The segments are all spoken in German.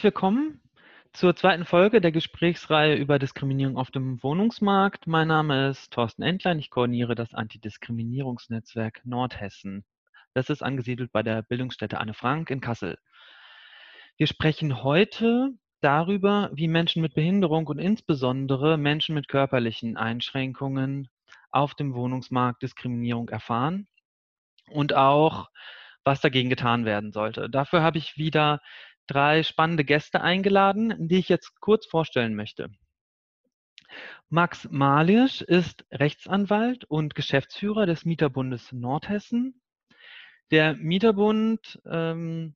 Herzlich willkommen zur zweiten Folge der Gesprächsreihe über Diskriminierung auf dem Wohnungsmarkt. Mein Name ist Thorsten Entlein. Ich koordiniere das Antidiskriminierungsnetzwerk Nordhessen. Das ist angesiedelt bei der Bildungsstätte Anne Frank in Kassel. Wir sprechen heute darüber, wie Menschen mit Behinderung und insbesondere Menschen mit körperlichen Einschränkungen auf dem Wohnungsmarkt Diskriminierung erfahren und auch, was dagegen getan werden sollte. Dafür habe ich wieder drei spannende Gäste eingeladen, die ich jetzt kurz vorstellen möchte. Max Malirsch ist Rechtsanwalt und Geschäftsführer des Mieterbundes Nordhessen. Der Mieterbund ähm,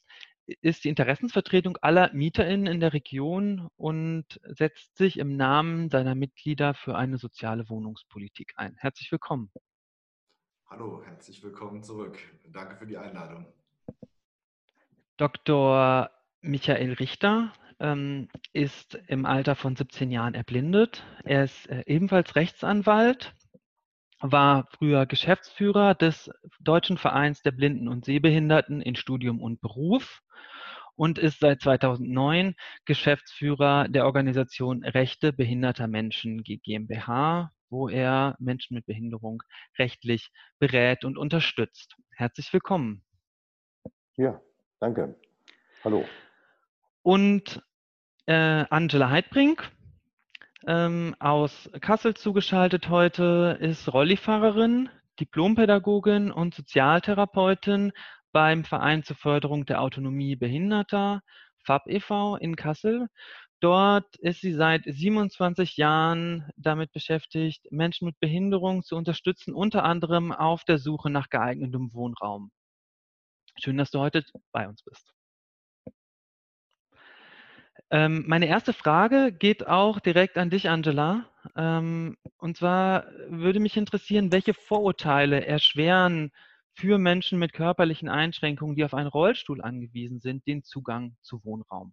ist die Interessensvertretung aller MieterInnen in der Region und setzt sich im Namen seiner Mitglieder für eine soziale Wohnungspolitik ein. Herzlich willkommen. Hallo, herzlich willkommen zurück. Danke für die Einladung. Dr. Michael Richter ähm, ist im Alter von 17 Jahren erblindet. Er ist äh, ebenfalls Rechtsanwalt, war früher Geschäftsführer des Deutschen Vereins der Blinden und Sehbehinderten in Studium und Beruf und ist seit 2009 Geschäftsführer der Organisation Rechte behinderter Menschen GmbH, wo er Menschen mit Behinderung rechtlich berät und unterstützt. Herzlich willkommen. Ja, danke. Hallo. Und äh, Angela Heidbrink ähm, aus Kassel zugeschaltet heute ist Rollifahrerin, Diplompädagogin und Sozialtherapeutin beim Verein zur Förderung der Autonomie Behinderter, FAB e.V. in Kassel. Dort ist sie seit 27 Jahren damit beschäftigt, Menschen mit Behinderung zu unterstützen, unter anderem auf der Suche nach geeignetem Wohnraum. Schön, dass du heute bei uns bist. Ähm, meine erste Frage geht auch direkt an dich, Angela. Ähm, und zwar würde mich interessieren, welche Vorurteile erschweren für Menschen mit körperlichen Einschränkungen, die auf einen Rollstuhl angewiesen sind, den Zugang zu Wohnraum?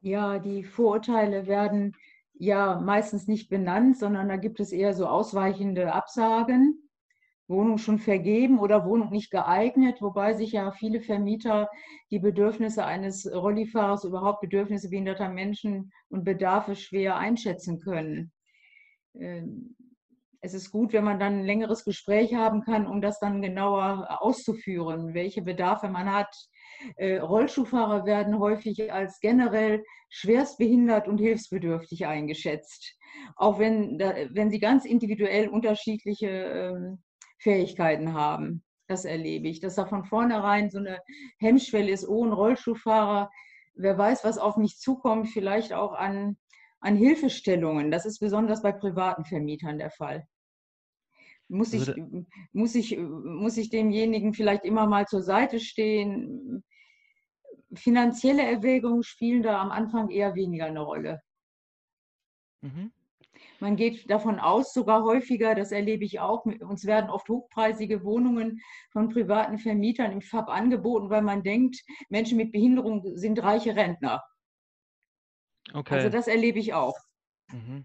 Ja, die Vorurteile werden ja meistens nicht benannt, sondern da gibt es eher so ausweichende Absagen. Wohnung schon vergeben oder Wohnung nicht geeignet, wobei sich ja viele Vermieter die Bedürfnisse eines Rollifahrers, überhaupt Bedürfnisse behinderter Menschen und Bedarfe schwer einschätzen können. Ähm, es ist gut, wenn man dann ein längeres Gespräch haben kann, um das dann genauer auszuführen, welche Bedarfe man hat. Äh, Rollschuhfahrer werden häufig als generell schwerstbehindert und hilfsbedürftig eingeschätzt, auch wenn, wenn sie ganz individuell unterschiedliche ähm, Fähigkeiten haben. Das erlebe ich, dass da von vornherein so eine Hemmschwelle ist, oh, ein Rollstuhlfahrer, wer weiß, was auf mich zukommt, vielleicht auch an, an Hilfestellungen. Das ist besonders bei privaten Vermietern der Fall. Muss ich, muss, ich, muss ich demjenigen vielleicht immer mal zur Seite stehen? Finanzielle Erwägungen spielen da am Anfang eher weniger eine Rolle. Mhm. Man geht davon aus, sogar häufiger, das erlebe ich auch, uns werden oft hochpreisige Wohnungen von privaten Vermietern im FAB angeboten, weil man denkt, Menschen mit Behinderung sind reiche Rentner. Okay. Also das erlebe ich auch. Mhm.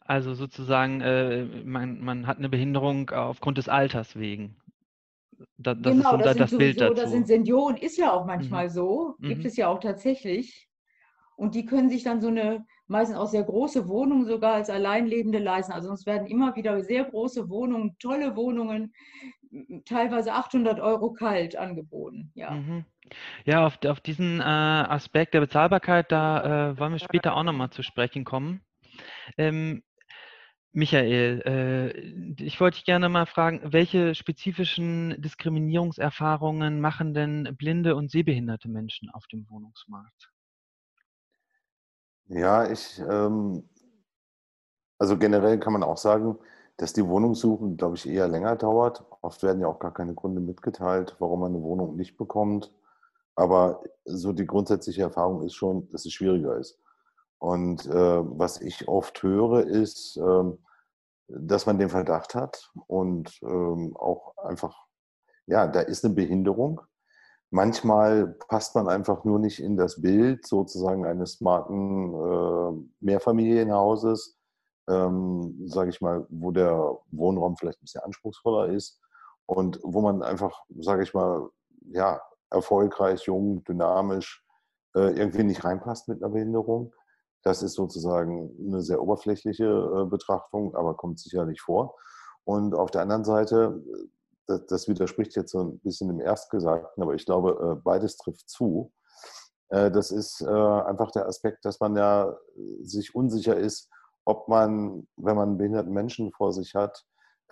Also sozusagen, äh, man, man hat eine Behinderung aufgrund des Alters wegen. Da, das genau, ist das, das Bild dazu. Das sind Senioren, ist ja auch manchmal mhm. so, gibt mhm. es ja auch tatsächlich. Und die können sich dann so eine meistens auch sehr große Wohnungen sogar als Alleinlebende leisten. Also es werden immer wieder sehr große Wohnungen, tolle Wohnungen, teilweise 800 Euro kalt angeboten. Ja. Mhm. Ja, auf, auf diesen äh, Aspekt der Bezahlbarkeit, da äh, wollen wir später auch nochmal zu sprechen kommen. Ähm, Michael, äh, ich wollte dich gerne mal fragen, welche spezifischen Diskriminierungserfahrungen machen denn blinde und sehbehinderte Menschen auf dem Wohnungsmarkt? Ja, ich, ähm, also generell kann man auch sagen, dass die Wohnungssuche, glaube ich, eher länger dauert. Oft werden ja auch gar keine Gründe mitgeteilt, warum man eine Wohnung nicht bekommt. Aber so die grundsätzliche Erfahrung ist schon, dass es schwieriger ist. Und äh, was ich oft höre, ist, äh, dass man den Verdacht hat und ähm, auch einfach, ja, da ist eine Behinderung Manchmal passt man einfach nur nicht in das Bild sozusagen eines smarten äh, Mehrfamilienhauses, ähm, sage ich mal, wo der Wohnraum vielleicht ein bisschen anspruchsvoller ist und wo man einfach, sage ich mal, ja, erfolgreich, jung, dynamisch äh, irgendwie nicht reinpasst mit einer Behinderung. Das ist sozusagen eine sehr oberflächliche äh, Betrachtung, aber kommt sicherlich vor. Und auf der anderen Seite, das, das, widerspricht jetzt so ein bisschen dem Erstgesagten, aber ich glaube, beides trifft zu. Das ist einfach der Aspekt, dass man ja sich unsicher ist, ob man, wenn man einen behinderten Menschen vor sich hat,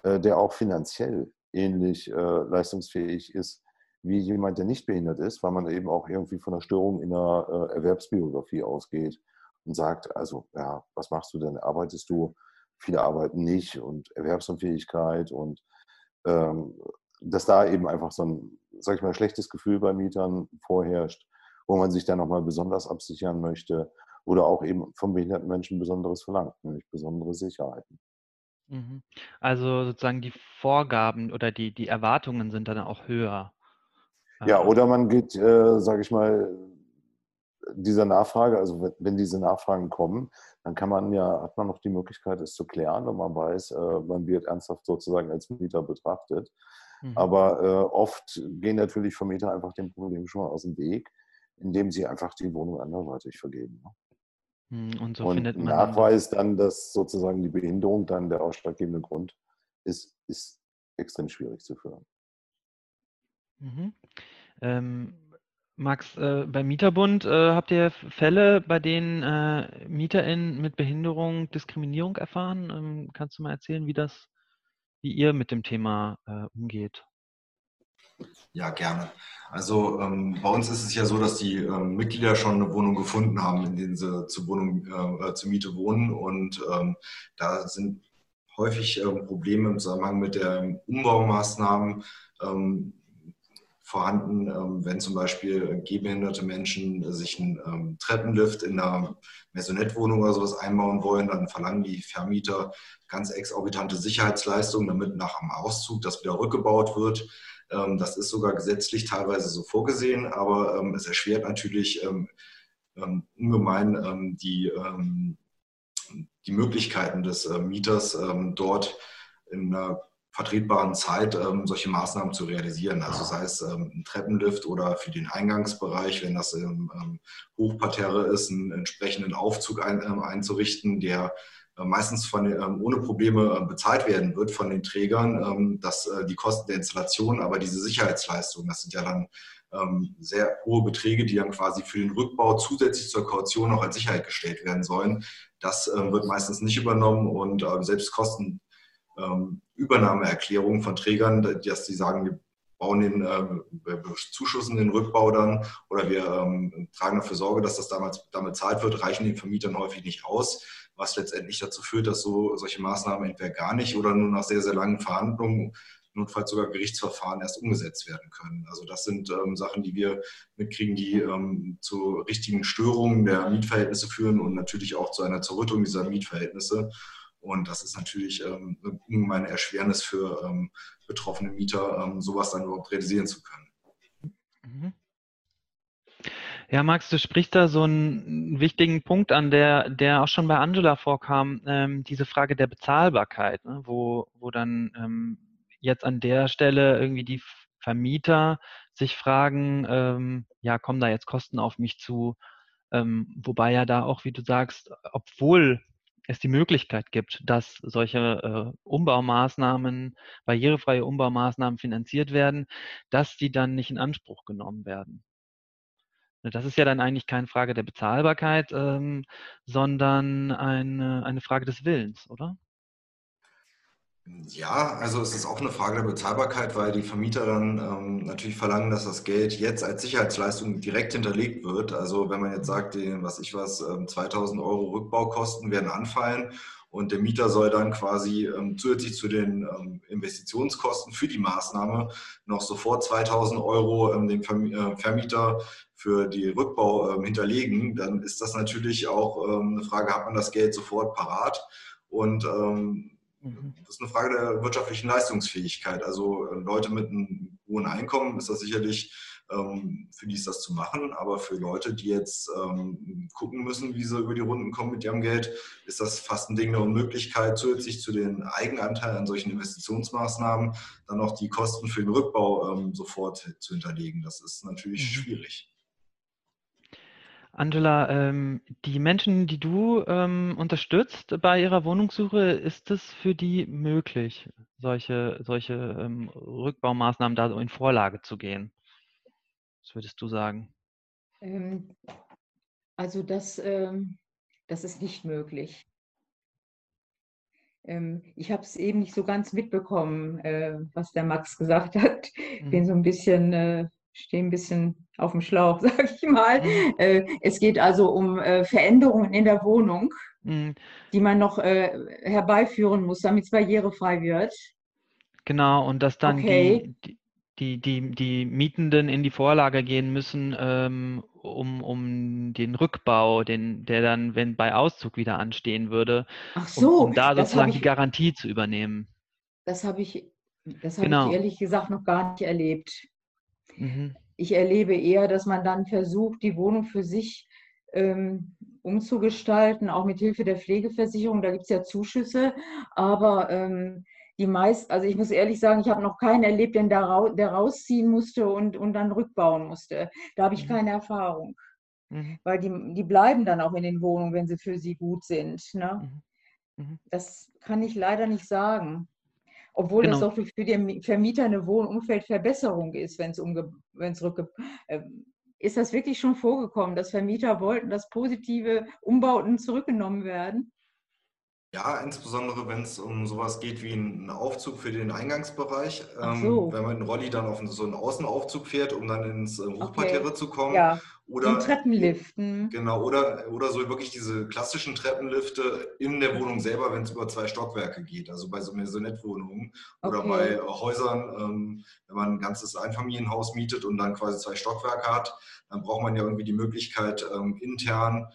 der auch finanziell ähnlich leistungsfähig ist wie jemand, der nicht behindert ist, weil man eben auch irgendwie von einer Störung in der äh, Erwerbsbiografie ausgeht und sagt, also ja, was machst du denn? Arbeitest du? Viele arbeiten nicht und Erwerbsunfähigkeit und dass da eben einfach so ein, sag ich mal, schlechtes Gefühl bei Mietern vorherrscht, wo man sich dann nochmal besonders absichern möchte oder auch eben vom behinderten Menschen Besonderes verlangt, nämlich besondere Sicherheiten. Mhm. Also sozusagen die Vorgaben oder die, die Erwartungen sind dann auch höher. Ja, oder man geht, äh, sage ich mal, dieser Nachfrage, also wenn diese Nachfragen kommen, dann kann man ja, hat man noch die Möglichkeit, es zu klären und man weiß, äh, man wird ernsthaft sozusagen als Mieter betrachtet. Mhm. Aber äh, oft gehen natürlich Vermieter einfach dem Problem schon mal aus dem Weg, indem sie einfach die Wohnung anderweitig vergeben. Ne? Mhm, und so und findet man Nachweis dann, dass sozusagen die Behinderung dann der ausschlaggebende Grund ist, ist extrem schwierig zu führen. Mhm. Ähm, Max, äh, beim Mieterbund äh, habt ihr Fälle, bei denen äh, MieterInnen mit Behinderung Diskriminierung erfahren? Ähm, kannst du mal erzählen, wie das, wie ihr mit dem Thema äh, umgeht? Ja, gerne. Also ähm, bei uns ist es ja so, dass die ähm, Mitglieder schon eine Wohnung gefunden haben, in denen sie zur Wohnung, äh, äh, zur Miete wohnen. Und ähm, da sind häufig ähm, Probleme im Zusammenhang mit Umbaumaßnahmen ähm, vorhanden, ähm, wenn zum Beispiel gehbehinderte Menschen sich einen ähm, Treppenlift in einer Maisonette-Wohnung oder sowas einbauen wollen, dann verlangen die Vermieter ganz exorbitante Sicherheitsleistungen, damit nach dem Auszug das wieder rückgebaut wird. Ähm, das ist sogar gesetzlich teilweise so vorgesehen, aber es erschwert natürlich ungemein die, die Möglichkeiten des Mieters, dort in einer vertretbaren Zeit ähm, solche Maßnahmen zu realisieren. Also sei es ähm, ein Treppenlift oder für den Eingangsbereich, wenn das im ähm, Hochparterre ist, einen entsprechenden Aufzug ein, ähm, einzurichten, der äh, meistens von, ähm, ohne Probleme äh, bezahlt werden wird von den Trägern, ähm, dass äh, die Kosten der Installation, aber diese Sicherheitsleistungen, das sind ja dann sehr hohe Beträge, die dann quasi für den Rückbau zusätzlich zur Kaution noch als Sicherheit gestellt werden sollen. Das wird meistens nicht übernommen und selbst Kosten Übernahmeerklärungen von Trägern, dass sie sagen, wir bauen den, äh, wir zuschussen den Rückbau dann oder wir ähm, tragen dafür Sorge, dass das damals damit zahlt wird, reichen den Vermietern häufig nicht aus, was letztendlich dazu führt, dass so solche Maßnahmen entweder gar nicht oder nur nach sehr, sehr langen Verhandlungen notfalls sogar Gerichtsverfahren erst umgesetzt werden können. Also das sind ähm, Sachen, die wir mitkriegen, die ähm, zu richtigen Störungen der Mietverhältnisse führen und natürlich auch zu einer Zerrüttung dieser Mietverhältnisse. Und das ist natürlich ähm, eine Erschwernis für ähm, betroffene Mieter, ähm, sowas dann überhaupt realisieren zu können. Mhm. Ja, Max, du sprichst da so einen wichtigen Punkt an, der, der auch schon bei Angela vorkam, ähm, diese Frage der Bezahlbarkeit, ne, wo, wo dann ähm, jetzt an der Stelle irgendwie die Vermieter sich fragen, ähm, ja, kommen da jetzt Kosten auf mich zu? Ähm, wobei ja da auch, wie du sagst, obwohl es die Möglichkeit gibt, dass solche äh, Umbaumaßnahmen, barrierefreie Umbaumaßnahmen finanziert werden, dass die dann nicht in Anspruch genommen werden. Ne, das ist ja dann eigentlich keine Frage der Bezahlbarkeit, ähm, sondern eine, eine Frage des Willens, oder? Ja, also es ist auch eine Frage der Bezahlbarkeit, weil die Vermieter dann ähm, natürlich verlangen, dass das Geld jetzt als Sicherheitsleistung direkt hinterlegt wird. Also wenn man jetzt sagt, die, was ich was, ähm, 2000 Euro Rückbaukosten werden anfallen und der Mieter soll dann quasi ähm, zusätzlich zu den ähm, Investitionskosten für die Maßnahme noch sofort 2000 Euro ähm, dem äh, Vermieter für die Rückbau ähm, hinterlegen, dann ist das natürlich auch eine Frage, hat man das Geld sofort parat? Und. Das ist eine Frage der wirtschaftlichen Leistungsfähigkeit. Also äh, Leute mit einem hohen Einkommen ist das sicherlich, ähm, für die ist das zu machen, aber für Leute, die jetzt ähm, gucken müssen, wie sie über die Runden kommen mit ihrem Geld, ist das fast ein Ding der Unmöglichkeit, zusätzlich zu den Eigenanteilen an solchen Investitionsmaßnahmen dann noch die Kosten für den Rückbau ähm, sofort zu hinterlegen. Das ist natürlich mhm. schwierig. Angela, ähm, die Menschen, die du ähm, unterstützt bei ihrer Wohnungssuche, ist es für die möglich, solche, solche ähm, Rückbaumaßnahmen da so in Vorlage zu gehen? Was würdest du sagen? Ähm, also das, ähm, das ist nicht möglich. Ähm, ich habe es eben nicht so ganz mitbekommen, äh, was der Max gesagt hat. Mhm. Bin so ein bisschen, äh, stehe ein bisschen auf dem Schlauch, sage ich mal. Mhm. Äh, es geht also um äh, Veränderungen in der Wohnung, Mhm. die man noch äh, herbeiführen muss, damit es barrierefrei wird. Genau, und dass dann Okay. die, die, die, die Mietenden in die Vorlage gehen müssen, ähm, um, um den Rückbau, den, der dann, wenn bei Auszug wieder anstehen würde, Ach um, so, um da sozusagen habe die ich, Garantie zu übernehmen. das habe ich, das habe ich Genau. ehrlich gesagt noch gar nicht erlebt. Mhm. Ich erlebe eher, dass man dann versucht, die Wohnung für sich ähm, umzugestalten, auch mit Hilfe der Pflegeversicherung. Da gibt es ja Zuschüsse, aber ähm, die meisten, also ich muss ehrlich sagen, ich habe noch keinen erlebt, den da rau der rausziehen musste und, und dann rückbauen musste. Da habe ich Mhm. keine Erfahrung, Mhm. weil die, die bleiben dann auch in den Wohnungen, wenn sie für sie gut sind. Ne? Mhm. Mhm. Das kann ich leider nicht sagen. Obwohl das Genau. doch für den Vermieter eine Wohnumfeldverbesserung ist, wenn es umge wenn es rückge ähm, ist das wirklich schon vorgekommen, dass Vermieter wollten, dass positive Umbauten zurückgenommen werden? Ja, insbesondere wenn es um sowas geht wie einen Aufzug für den Eingangsbereich. Ach Ähm, so. wenn man mit dem Rolli dann auf so einen Außenaufzug fährt, um dann ins äh, Hochparterre Okay. zu kommen. Ja, Oder Treppenlift. Mhm. Genau, oder, oder so wirklich diese klassischen Treppenlifte in der Wohnung selber, wenn es über zwei Stockwerke geht, also bei so Maisonette-Wohnungen oder bei Okay. Häusern, ähm, wenn man ein ganzes Einfamilienhaus mietet und dann quasi zwei Stockwerke hat, dann braucht man ja irgendwie die Möglichkeit, ähm, intern ähm,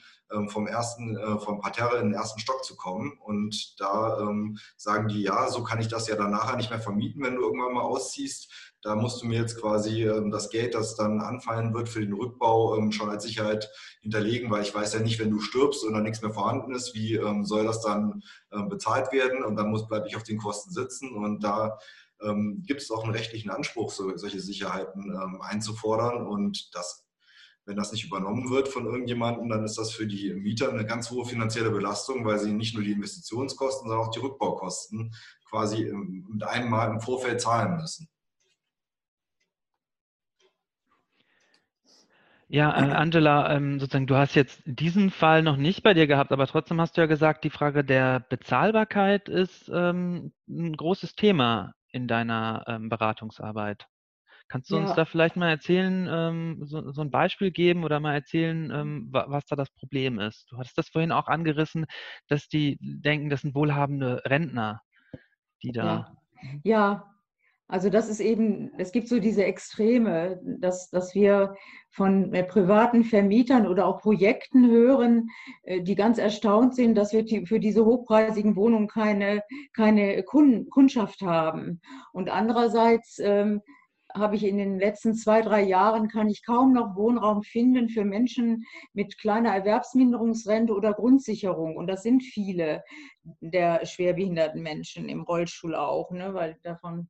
vom ersten, äh, vom Parterre in den ersten Stock zu kommen. Und da ähm, sagen die, ja, so kann ich das ja dann nachher nicht mehr vermieten, wenn du irgendwann mal ausziehst. Da musst du mir jetzt quasi ähm, das Geld, das dann anfallen wird für den Rückbau, ähm, schon als Sicherheit hinterlegen, weil ich weiß ja nicht, wenn du stirbst und dann nichts mehr vorhanden ist, wie ähm, soll das dann ähm, bezahlt werden und dann muss bleibe ich auf den Kosten sitzen und da ähm, gibt es auch einen rechtlichen Anspruch, so, solche Sicherheiten ähm, einzufordern und das wenn das nicht übernommen wird von irgendjemandem, dann ist das für die Mieter eine ganz hohe finanzielle Belastung, weil sie nicht nur die Investitionskosten, sondern auch die Rückbaukosten quasi mit einem Mal im Vorfeld zahlen müssen. Ja, äh, Angela, ähm, sozusagen, du hast jetzt diesen Fall noch nicht bei dir gehabt, aber trotzdem hast du ja gesagt, die Frage der Bezahlbarkeit ist ähm, ein großes Thema in deiner ähm, Beratungsarbeit. Kannst du uns Ja. da vielleicht mal erzählen, ähm, so, so ein Beispiel geben oder mal erzählen, ähm, wa- was da das Problem ist? Du hattest das vorhin auch angerissen, dass die denken, das sind wohlhabende Rentner, die da. Ja. Mhm. Ja, also das ist eben, es gibt so diese Extreme, dass, dass wir von äh, privaten Vermietern oder auch Projekten hören, äh, die ganz erstaunt sind, dass wir die, für diese hochpreisigen Wohnungen keine, keine Kundschaft haben. Und andererseits ähm, habe ich in den letzten zwei, drei Jahren, kann ich kaum noch Wohnraum finden für Menschen mit kleiner Erwerbsminderungsrente oder Grundsicherung. Und das sind viele der schwerbehinderten Menschen im Rollstuhl auch, ne? weil davon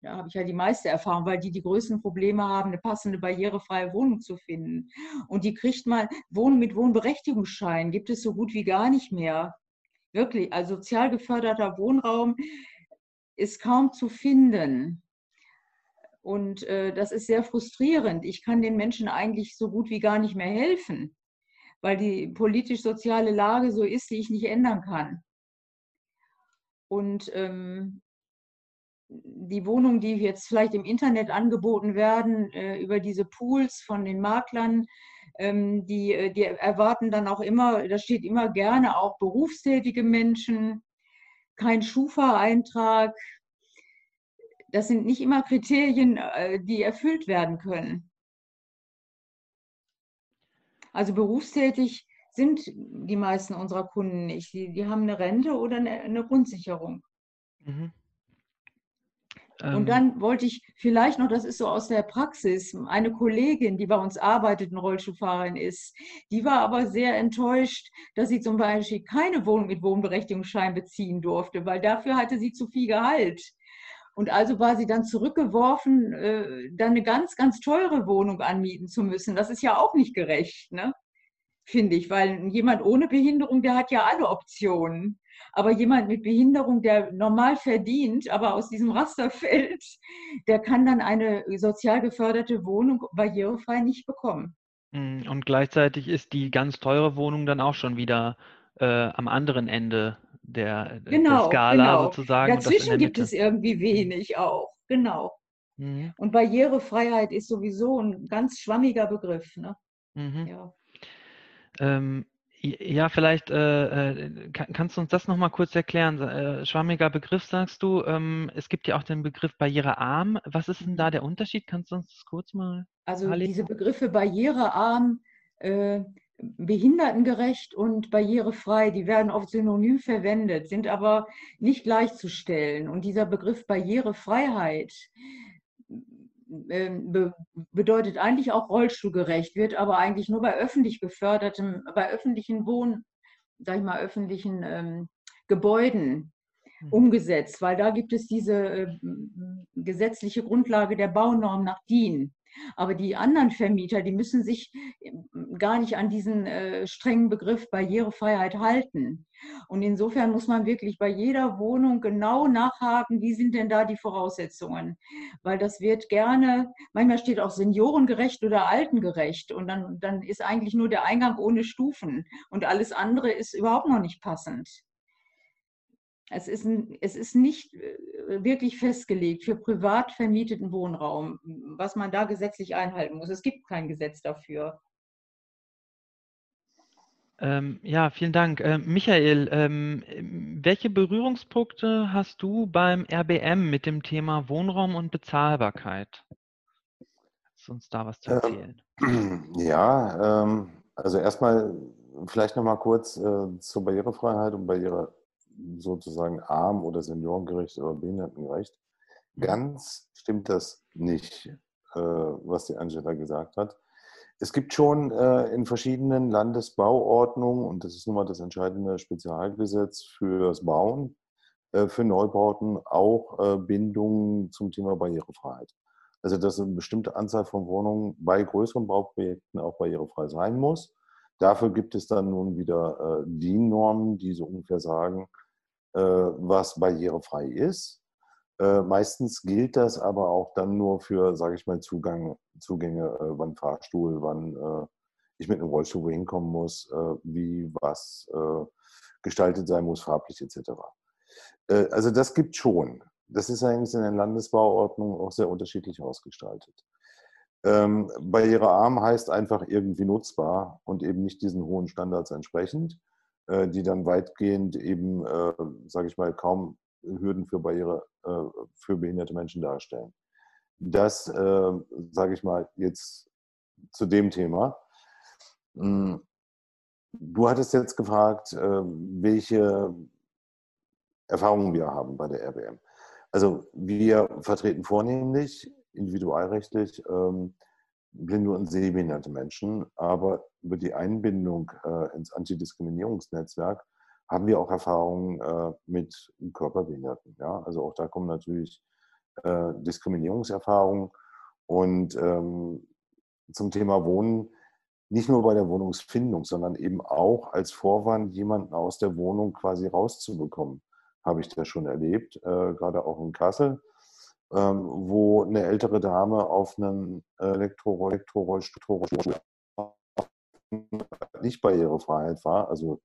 da habe ich ja die meiste Erfahrung, weil die die größten Probleme haben, eine passende barrierefreie Wohnung zu finden. Und die kriegt man, Wohnen mit Wohnberechtigungsschein gibt es so gut wie gar nicht mehr. Wirklich, also sozial geförderter Wohnraum ist kaum zu finden. Und äh, das ist sehr frustrierend. Ich kann den Menschen eigentlich so gut wie gar nicht mehr helfen, weil die politisch-soziale Lage so ist, die ich nicht ändern kann. Und ähm, die Wohnungen, die jetzt vielleicht im Internet angeboten werden, äh, über diese Pools von den Maklern, ähm, die, äh, die erwarten dann auch immer, da steht immer gerne auch berufstätige Menschen, kein Schufa-Eintrag. Das sind nicht immer Kriterien, äh, die erfüllt werden können. Also berufstätig sind die meisten unserer Kunden nicht. Die, die haben eine Rente oder eine, eine Grundsicherung. Mhm. Und Ähm, dann wollte ich vielleicht noch, das ist so aus der Praxis, eine Kollegin, die bei uns arbeitet, eine Rollstuhlfahrerin ist, die war aber sehr enttäuscht, dass sie zum Beispiel keine Wohnung mit Wohnberechtigungsschein beziehen durfte, weil dafür hatte sie zu viel Gehalt. Und also war sie dann zurückgeworfen, äh, dann eine ganz, ganz teure Wohnung anmieten zu müssen. Das ist ja auch nicht gerecht. Ne? finde ich, weil jemand ohne Behinderung, der hat ja alle Optionen. Aber jemand mit Behinderung, der normal verdient, aber aus diesem Raster fällt, der kann dann eine sozial geförderte Wohnung barrierefrei nicht bekommen. Hm, und gleichzeitig ist die ganz teure Wohnung dann auch schon wieder äh, am anderen Ende der, genau, der Skala genau. sozusagen. Dazwischen gibt es irgendwie wenig auch, genau. Mhm. Und Barrierefreiheit ist sowieso ein ganz schwammiger Begriff. Ne? Mhm. Ja. Ähm, ja, vielleicht äh, äh kannst du uns das nochmal kurz erklären. Äh, schwammiger Begriff sagst du. Ähm, es gibt ja auch den Begriff barrierearm. Was ist denn da der Unterschied? Kannst du uns das kurz mal? Also diese Begriffe barrierearm, äh, behindertengerecht und barrierefrei, die werden oft synonym verwendet, sind aber nicht gleichzustellen. Und dieser Begriff Barrierefreiheit, ähm, be bedeutet eigentlich auch rollstuhlgerecht, wird aber eigentlich nur bei öffentlich gefördertem, bei öffentlichen Wohn, sag ich mal, öffentlichen ähm, Gebäuden hm. umgesetzt, weil da gibt es diese äh, gesetzliche Grundlage der Baunorm nach DIN. Aber die anderen Vermieter, die müssen sich ähm, gar nicht an diesen äh, strengen Begriff Barrierefreiheit halten. Und insofern muss man wirklich bei jeder Wohnung genau nachhaken, wie sind denn da die Voraussetzungen? Weil das wird gerne, manchmal steht auch seniorengerecht oder altengerecht und dann, dann ist eigentlich nur der Eingang ohne Stufen und alles andere ist überhaupt noch nicht passend. Es ist, ein, es ist nicht äh, wirklich festgelegt für privat vermieteten Wohnraum, was man da gesetzlich einhalten muss. Es gibt kein Gesetz dafür. Ähm, ja, vielen Dank. Ähm, Michael, ähm, welche Berührungspunkte hast du beim RBM mit dem Thema Wohnraum und Bezahlbarkeit? Kannst du uns da was zu ähm, erzählen? ja, ähm, also erstmal vielleicht nochmal kurz äh, zur Barrierefreiheit und Barriere sozusagen arm oder seniorengerecht oder behindertengerecht. Ganz stimmt das nicht, äh, was die Angela gesagt hat. Es gibt schon äh, in verschiedenen Landesbauordnungen, und das ist nun mal das entscheidende Spezialgesetz fürs Bauen, äh, für Neubauten auch Bindungen zum Thema Barrierefreiheit. Also dass eine bestimmte Anzahl von Wohnungen bei größeren Bauprojekten auch barrierefrei sein muss. Dafür gibt es dann nun wieder DIN-Normen, die so ungefähr sagen, äh, was barrierefrei ist. Äh, meistens gilt das aber auch dann nur für, sage ich mal, Zugang, Zugänge, äh, wann Fahrstuhl, wann ich mit einem Rollstuhl wohin kommen muss, wie was gestaltet sein muss, farblich etc. Also das gibt schon. Das ist eigentlich in den Landesbauordnungen auch sehr unterschiedlich ausgestaltet. Ähm, barrierearm heißt einfach irgendwie nutzbar und eben nicht diesen hohen Standards entsprechend. Äh, die dann weitgehend eben, äh, sage ich mal, kaum Hürden für Barriere äh, für behinderte Menschen darstellen. Das, sage ich mal, jetzt zu dem Thema. Hm, du hattest jetzt gefragt, welche Erfahrungen wir haben bei der RBM. Also wir vertreten vornehmlich individualrechtlich ähm, blinde und sehbehinderte Menschen, aber über die Einbindung äh, ins Antidiskriminierungsnetzwerk haben wir auch Erfahrungen äh, mit Körperbehinderten. Ja? Also auch da kommen natürlich äh, Diskriminierungserfahrungen. Und ähm, zum Thema Wohnen, nicht nur bei der Wohnungsfindung, sondern eben auch als Vorwand, jemanden aus der Wohnung quasi rauszubekommen, habe ich das schon erlebt, äh, gerade auch in Kassel ähm, wo eine ältere Dame auf einen Elektrorollstuhl nicht Barrierefreiheit war. Also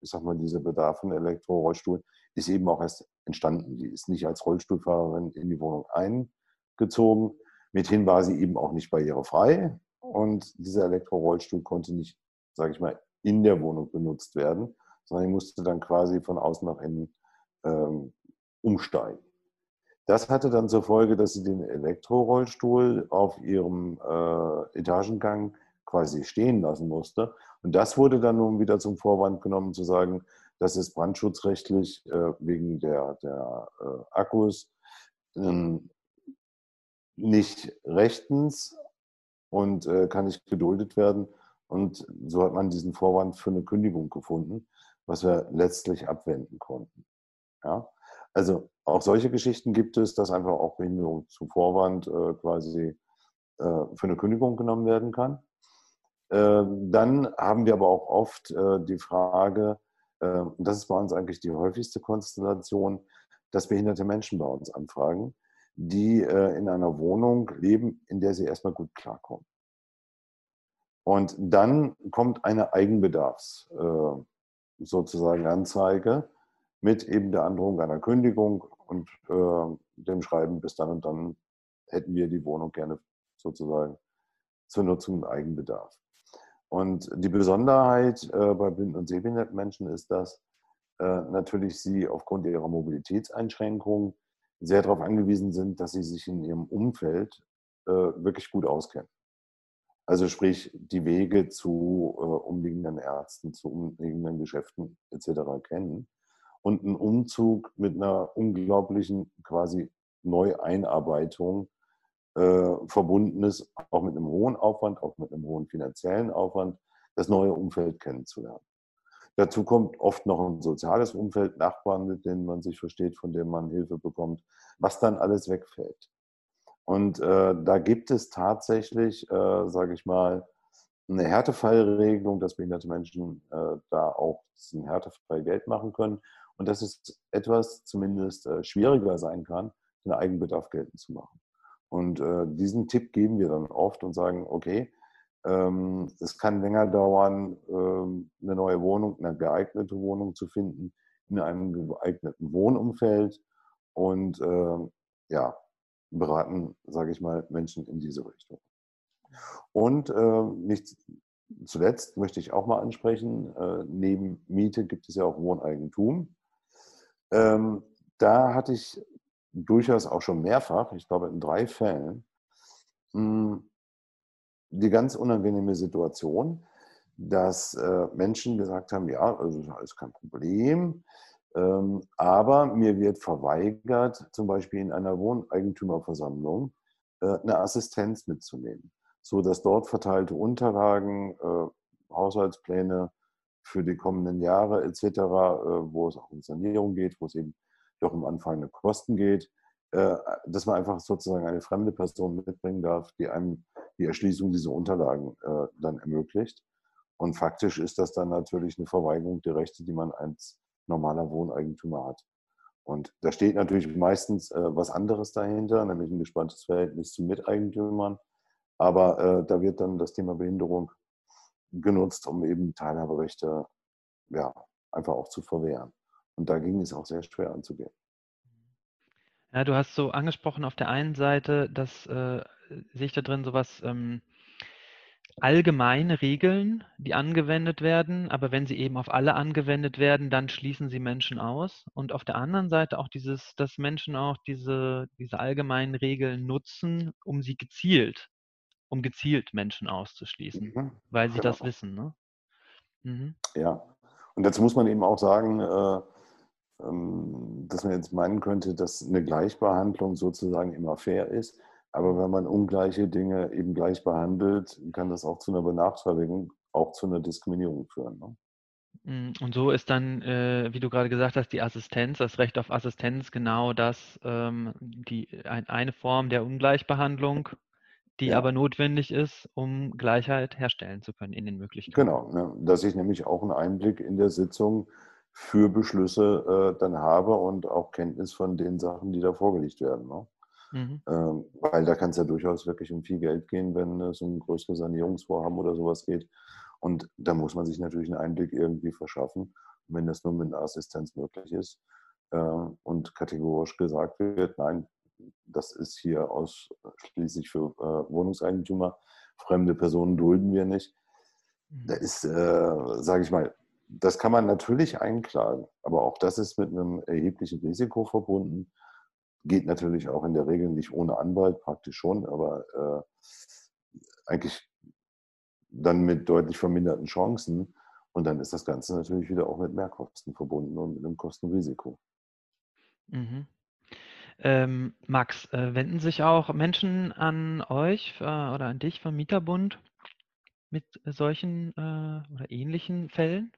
ich sag mal, dieser Bedarf von Elektrorollstuhl ist eben auch erst entstanden. Die ist nicht als Rollstuhlfahrerin in die Wohnung eingezogen. Mithin war sie eben auch nicht barrierefrei und dieser Elektrorollstuhl konnte nicht, sage ich mal, in der Wohnung benutzt werden, sondern ich musste dann quasi von außen nach innen ähm, umsteigen. Das hatte dann zur Folge, dass sie den Elektrorollstuhl auf ihrem äh, Etagengang quasi stehen lassen musste. Und das wurde dann nun wieder zum Vorwand genommen, zu sagen, das ist brandschutzrechtlich äh, wegen der, der äh, Akkus ähm, nicht rechtens und äh, kann nicht geduldet werden. Und so hat man diesen Vorwand für eine Kündigung gefunden, was wir letztlich abwenden konnten. Ja? Also auch solche Geschichten gibt es, dass einfach auch Behinderung zu Vorwand äh, quasi äh, für eine Kündigung genommen werden kann. Äh, dann haben wir aber auch oft äh, die Frage, äh, und das ist bei uns eigentlich die häufigste Konstellation, dass behinderte Menschen bei uns anfragen, die in einer Wohnung leben, in der sie erstmal gut klarkommen. Und dann kommt eine Eigenbedarfs sozusagen Anzeige mit eben der Androhung einer Kündigung und dem Schreiben, bis dann und dann hätten wir die Wohnung gerne sozusagen zur Nutzung im Eigenbedarf. Und die Besonderheit äh, bei blinden und sehbehinderten Menschen ist, dass äh, natürlich sie aufgrund ihrer Mobilitätseinschränkungen sehr darauf angewiesen sind, dass sie sich in ihrem Umfeld äh, wirklich gut auskennen. Also sprich, die Wege zu äh, umliegenden Ärzten, zu umliegenden Geschäften etc. kennen. Und ein Umzug mit einer unglaublichen quasi Neueinarbeitung äh, verbunden ist, auch mit einem hohen Aufwand, auch mit einem hohen finanziellen Aufwand, das neue Umfeld kennenzulernen. Dazu kommt oft noch ein soziales Umfeld, Nachbarn, mit denen man sich versteht, von denen man Hilfe bekommt, was dann alles wegfällt. Und äh, da gibt es tatsächlich, äh, sage ich mal, eine Härtefallregelung, dass behinderte Menschen äh, da auch ein Härtefall Geld machen können. Und dass es etwas zumindest äh, schwieriger sein kann, den Eigenbedarf geltend zu machen. Und äh, diesen Tipp geben wir dann oft und sagen, okay, ähm, es kann länger dauern, ähm, eine neue Wohnung, eine geeignete Wohnung zu finden, in einem geeigneten Wohnumfeld und äh, ja, beraten, sage ich mal, Menschen in diese Richtung. Und äh, nicht zuletzt möchte ich auch mal ansprechen, äh, neben Miete gibt es ja auch Wohneigentum. Ähm, da hatte ich durchaus auch schon mehrfach, ich glaube in drei Fällen, hm, die ganz unangenehme Situation, dass äh, Menschen gesagt haben, ja, also ist alles kein Problem, ähm, aber mir wird verweigert, zum Beispiel in einer Wohneigentümerversammlung äh, eine Assistenz mitzunehmen, so dass dort verteilte Unterlagen, äh, Haushaltspläne für die kommenden Jahre etc., wo es auch um Sanierung geht, wo es eben doch um anfallende Kosten geht, äh, dass man einfach sozusagen eine fremde Person mitbringen darf, die einem die Erschließung dieser Unterlagen äh, dann ermöglicht. Und faktisch ist das dann natürlich eine Verweigerung der Rechte, die man als normaler Wohneigentümer hat. Und da steht natürlich meistens äh, was anderes dahinter, nämlich ein gespanntes Verhältnis zu Miteigentümern. Aber äh, da wird dann das Thema Behinderung genutzt, um eben Teilhaberechte ja, einfach auch zu verwehren. Und da ging es auch sehr schwer anzugehen. Ja, du hast so angesprochen auf der einen Seite, dass äh, sehe ich da drin sowas ähm, allgemeine Regeln, die angewendet werden, aber wenn sie eben auf alle angewendet werden, dann schließen sie Menschen aus. Und auf der anderen Seite auch dieses, dass Menschen auch diese, diese allgemeinen Regeln nutzen, um sie gezielt, um gezielt Menschen auszuschließen, mhm, weil sie genau. das wissen. Ne? Mhm. Ja, und dazu muss man eben auch sagen, äh, ähm, dass man jetzt meinen könnte, dass eine Gleichbehandlung sozusagen immer fair ist. Aber wenn man ungleiche Dinge eben gleich behandelt, kann das auch zu einer Benachteiligung, auch zu einer Diskriminierung führen. Ne? Mm, und so ist dann, äh, wie du gerade gesagt hast, die Assistenz, das Recht auf Assistenz genau das, ähm, die, ein, eine Form der Ungleichbehandlung, die ja. aber notwendig ist, um Gleichheit herstellen zu können in den Möglichkeiten. Genau, ne? dass ich nämlich auch einen Einblick in der Sitzung für Beschlüsse äh, dann habe und auch Kenntnis von den Sachen, die da vorgelegt werden. Ne? Mhm. Ähm, weil da kann es ja durchaus wirklich um viel Geld gehen, wenn es um größere Sanierungsvorhaben oder sowas geht. Und da muss man sich natürlich einen Einblick irgendwie verschaffen, wenn das nur mit einer Assistenz möglich ist äh, und kategorisch gesagt wird, nein, das ist hier ausschließlich für äh, Wohnungseigentümer, fremde Personen dulden wir nicht. Da mhm. ist, äh, sage ich mal, das kann man natürlich einklagen, aber auch das ist mit einem erheblichen Risiko verbunden. Geht natürlich auch in der Regel nicht ohne Anwalt, praktisch schon, aber äh, eigentlich dann mit deutlich verminderten Chancen. Und dann ist das Ganze natürlich wieder auch mit Mehrkosten verbunden und mit einem Kostenrisiko. Mhm. Ähm, Max, äh, wenden sich auch Menschen an euch äh, oder an dich vom Mieterbund mit solchen äh, oder ähnlichen Fällen?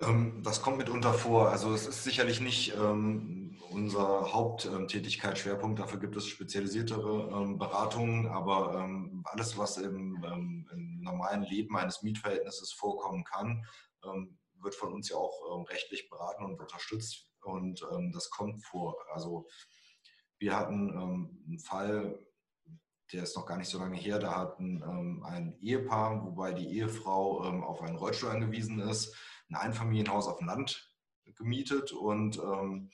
Ähm, das kommt mitunter vor. Also es ist sicherlich nicht ähm, unser Haupttätigkeitsschwerpunkt. Dafür gibt es spezialisiertere ähm, Beratungen. Aber ähm, alles, was im, im, normalen Leben eines Mietverhältnisses vorkommen kann, wird von uns ja auch rechtlich beraten und unterstützt. Und das kommt vor. Also wir hatten einen Fall, der ist noch gar nicht so lange her. Da hatten ein Ehepaar, wobei die Ehefrau auf einen Rollstuhl angewiesen ist ein Einfamilienhaus auf dem Land gemietet und ähm,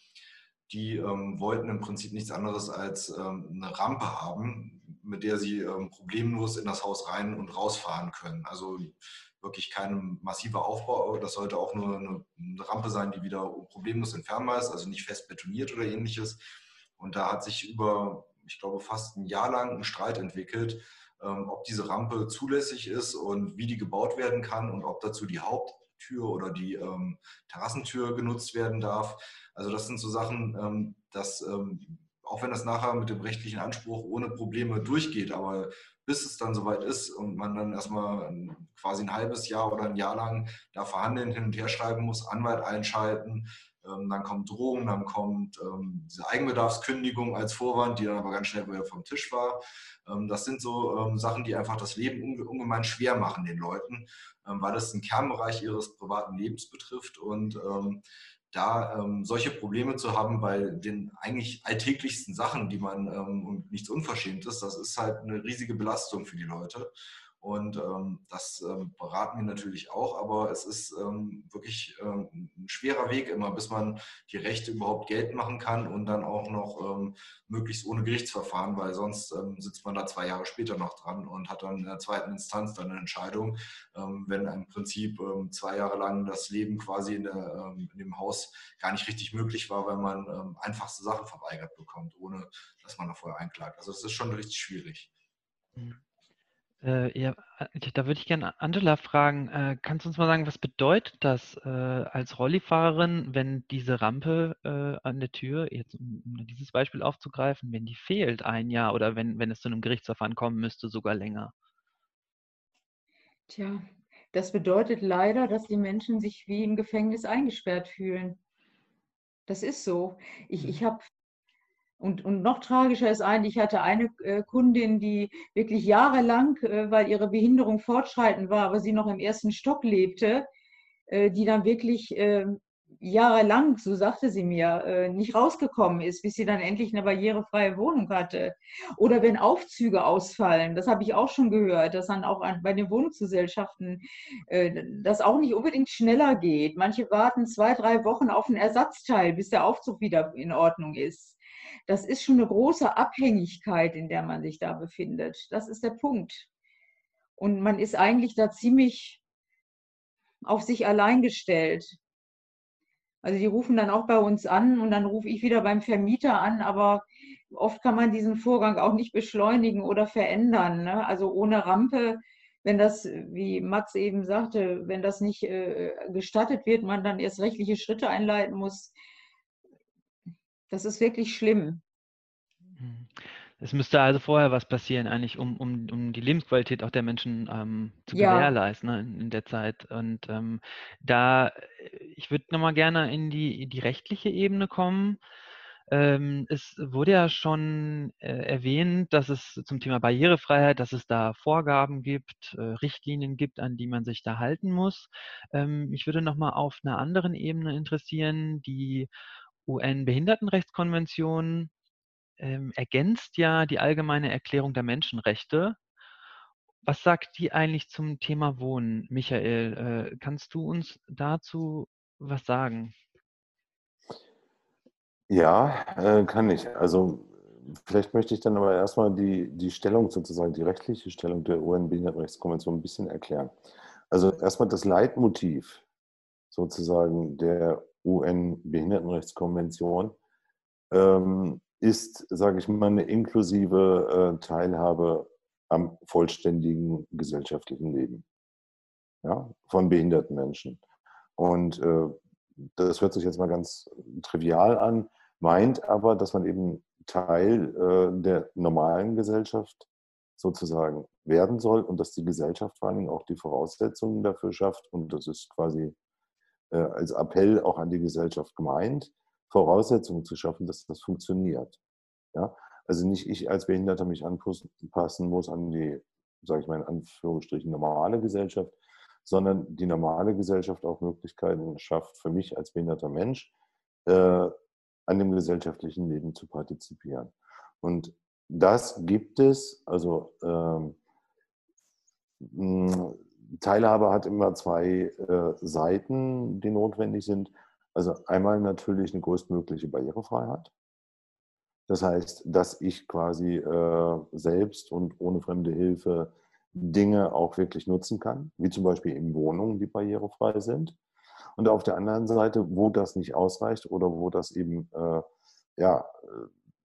die ähm, wollten im Prinzip nichts anderes als ähm, eine Rampe haben, mit der sie ähm, problemlos in das Haus rein und rausfahren können. Also wirklich kein massiver Aufbau, das sollte auch nur eine, Rampe sein, die wieder problemlos entfernbar ist, also nicht fest betoniert oder ähnliches. Und da hat sich über, ich glaube, fast ein Jahr lang ein Streit entwickelt, ähm, ob diese Rampe zulässig ist und wie die gebaut werden kann und ob dazu die Haupt Tür oder die ähm, Terrassentür genutzt werden darf. Also das sind so Sachen, ähm, dass ähm, auch wenn das nachher mit dem rechtlichen Anspruch ohne Probleme durchgeht, aber bis es dann soweit ist und man dann erstmal quasi ein halbes Jahr oder ein Jahr lang da verhandeln, hin und her schreiben muss, Anwalt einschalten, ähm, dann kommt Drohung, dann kommt ähm, diese Eigenbedarfskündigung als Vorwand, die dann aber ganz schnell wieder vom Tisch war. Ähm, das sind so Sachen, die einfach das Leben ungemein schwer machen den Leuten, weil es einen Kernbereich ihres privaten Lebens betrifft und da ähm, solche Probleme zu haben bei den eigentlich alltäglichsten Sachen, die man ähm, und nichts Unverschämtes, das ist halt eine riesige Belastung für die Leute. Und ähm, das ähm, beraten wir natürlich auch, aber es ist ähm, wirklich ähm, ein schwerer Weg immer, bis man die Rechte überhaupt geltend machen kann und dann auch noch ähm, möglichst ohne Gerichtsverfahren, weil sonst ähm, sitzt man da zwei Jahre später noch dran und hat dann in der zweiten Instanz dann eine Entscheidung, wenn im Prinzip zwei Jahre lang das Leben quasi in, der, in, dem Haus gar nicht richtig möglich war, weil man einfachste Sachen verweigert bekommt, ohne dass man da vorher einklagt. Also es ist schon richtig schwierig. Mhm. Äh, ja, da würde ich gerne Angela fragen, äh, kannst du uns mal sagen, was bedeutet das äh, als Rollifahrerin, wenn diese Rampe äh, an der Tür, jetzt um, um, dieses Beispiel aufzugreifen, wenn die fehlt ein Jahr oder wenn, wenn es zu einem Gerichtsverfahren kommen müsste, sogar länger? Tja, das bedeutet leider, dass die Menschen sich wie im Gefängnis eingesperrt fühlen. Das ist so. Ich, ich mhm. habe und, und noch tragischer ist eigentlich, ich hatte eine äh, Kundin, die wirklich jahrelang, äh, weil ihre Behinderung fortschreitend war, aber sie noch im ersten Stock lebte, äh, die dann wirklich ähm, jahrelang, so sagte sie mir, nicht rausgekommen ist, bis sie dann endlich eine barrierefreie Wohnung hatte. Oder wenn Aufzüge ausfallen, das habe ich auch schon gehört, dass dann auch bei den Wohnungsgesellschaften das auch nicht unbedingt schneller geht. Manche warten zwei, drei Wochen auf ein Ersatzteil, bis der Aufzug wieder in Ordnung ist das ist schon eine große Abhängigkeit, in der man sich da befindet. Das ist der Punkt. Und man ist eigentlich da ziemlich auf sich allein gestellt. Also die rufen dann auch bei uns an und dann rufe ich wieder beim Vermieter an, aber oft kann man diesen Vorgang auch nicht beschleunigen oder verändern. Ne? Also ohne Rampe, wenn das, wie Max eben sagte, wenn das nicht äh, gestattet wird, man dann erst rechtliche Schritte einleiten muss, das ist wirklich schlimm. Mhm. Es müsste also vorher was passieren, eigentlich, um, um, um die Lebensqualität auch der Menschen ähm, zu ja. gewährleisten ne, in, in, der Zeit. Und ähm, da, äh, ich würde nochmal gerne in die, in die rechtliche Ebene kommen. Ähm, es wurde ja schon äh, erwähnt, dass es zum Thema Barrierefreiheit, dass es da Vorgaben gibt, äh, Richtlinien gibt, an die man sich da halten muss. Ähm, mich würde nochmal auf einer anderen Ebene interessieren, die UN-Behindertenrechtskonvention ähm, ergänzt ja die allgemeine Erklärung der Menschenrechte. Was sagt die eigentlich zum Thema Wohnen, Michael? Äh, kannst du uns dazu was sagen? Ja, äh, kann ich. Also vielleicht möchte ich dann aber erstmal die, die Stellung sozusagen, die rechtliche Stellung der UN-Behindertenrechtskonvention ein bisschen erklären. Also erstmal das Leitmotiv sozusagen der UN-Behindertenrechtskonvention ähm, ist, sage ich mal, eine inklusive äh, Teilhabe am vollständigen gesellschaftlichen Leben ja, von behinderten Menschen. Und äh, das hört sich jetzt mal ganz trivial an, meint aber, dass man eben Teil äh, der normalen Gesellschaft sozusagen werden soll und dass die Gesellschaft vor allen Dingen auch die Voraussetzungen dafür schafft. Und das ist quasi als Appell auch an die Gesellschaft gemeint, Voraussetzungen zu schaffen, dass das funktioniert. Ja? Also nicht ich als Behinderter mich anpassen muss an die, sage ich mal in Anführungsstrichen, normale Gesellschaft, sondern die normale Gesellschaft auch Möglichkeiten schafft, für mich als behinderter Mensch äh, an dem gesellschaftlichen Leben zu partizipieren. Und das gibt es, also ähm, Teilhabe hat immer zwei äh, Seiten, die notwendig sind. Also einmal natürlich eine größtmögliche Barrierefreiheit. Das heißt, dass ich quasi äh, selbst und ohne fremde Hilfe Dinge auch wirklich nutzen kann, wie zum Beispiel in Wohnungen, die barrierefrei sind. Und auf der anderen Seite, wo das nicht ausreicht oder wo das eben äh, ja,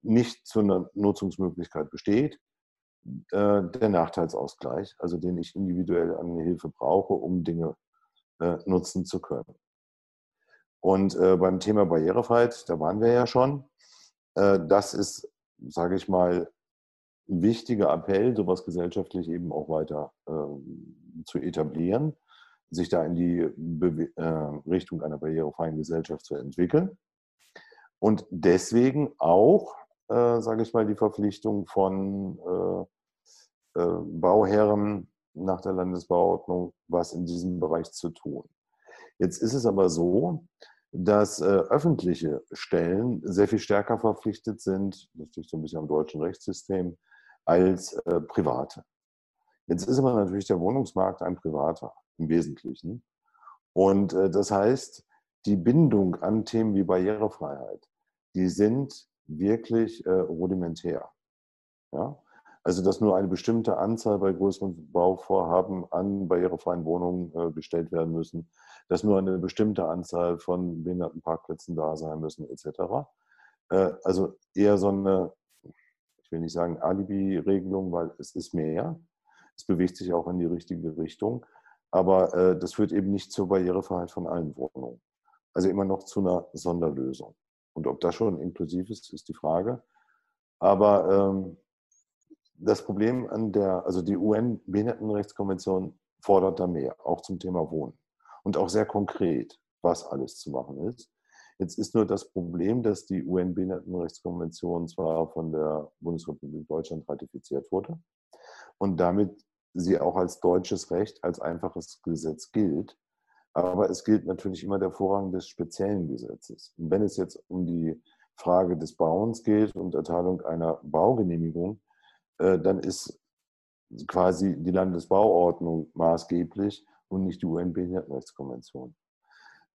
nicht zu einer Nutzungsmöglichkeit besteht, äh, der Nachteilsausgleich, also den ich individuell eine Hilfe brauche, um Dinge äh, nutzen zu können. Und äh, beim Thema Barrierefreiheit, da waren wir ja schon. Äh, das ist, sage ich mal, ein wichtiger Appell, sowas gesellschaftlich eben auch weiter ähm, zu etablieren, sich da in die Be äh, Richtung einer barrierefreien Gesellschaft zu entwickeln. Und deswegen auch, äh, sage ich mal, die Verpflichtung von äh, äh, Bauherren nach der Landesbauordnung, was in diesem Bereich zu tun. Jetzt ist es aber so, dass äh, öffentliche Stellen sehr viel stärker verpflichtet sind, das liegt so ein bisschen am deutschen Rechtssystem, als äh, private. Jetzt ist aber natürlich der Wohnungsmarkt ein privater im Wesentlichen. Und das heißt, die Bindung an Themen wie Barrierefreiheit, die sind wirklich äh, rudimentär. Ja? Also, dass nur eine bestimmte Anzahl bei größeren Bauvorhaben an barrierefreien Wohnungen äh, gestellt werden müssen, dass nur eine bestimmte Anzahl von Behindertenparkplätzen da sein müssen, etc. Äh, also eher so eine, ich will nicht sagen Alibi-Regelung, weil es ist mehr. Es bewegt sich auch in die richtige Richtung. Aber äh, das führt eben nicht zur Barrierefreiheit von allen Wohnungen. Also immer noch zu einer Sonderlösung. Und ob das schon inklusiv ist, ist die Frage. Aber ähm, das Problem an der, also die UN-Behindertenrechtskonvention fordert da mehr, auch zum Thema Wohnen. Und auch sehr konkret, was alles zu machen ist. Jetzt ist nur das Problem, dass die UN-Behindertenrechtskonvention zwar von der Bundesrepublik Deutschland ratifiziert wurde und damit sie auch als deutsches Recht, als einfaches Gesetz gilt, aber es gilt natürlich immer der Vorrang des speziellen Gesetzes. Und wenn es jetzt um die Frage des Bauens geht und Erteilung einer Baugenehmigung, äh, dann ist quasi die Landesbauordnung maßgeblich und nicht die UN-Behindertenrechtskonvention.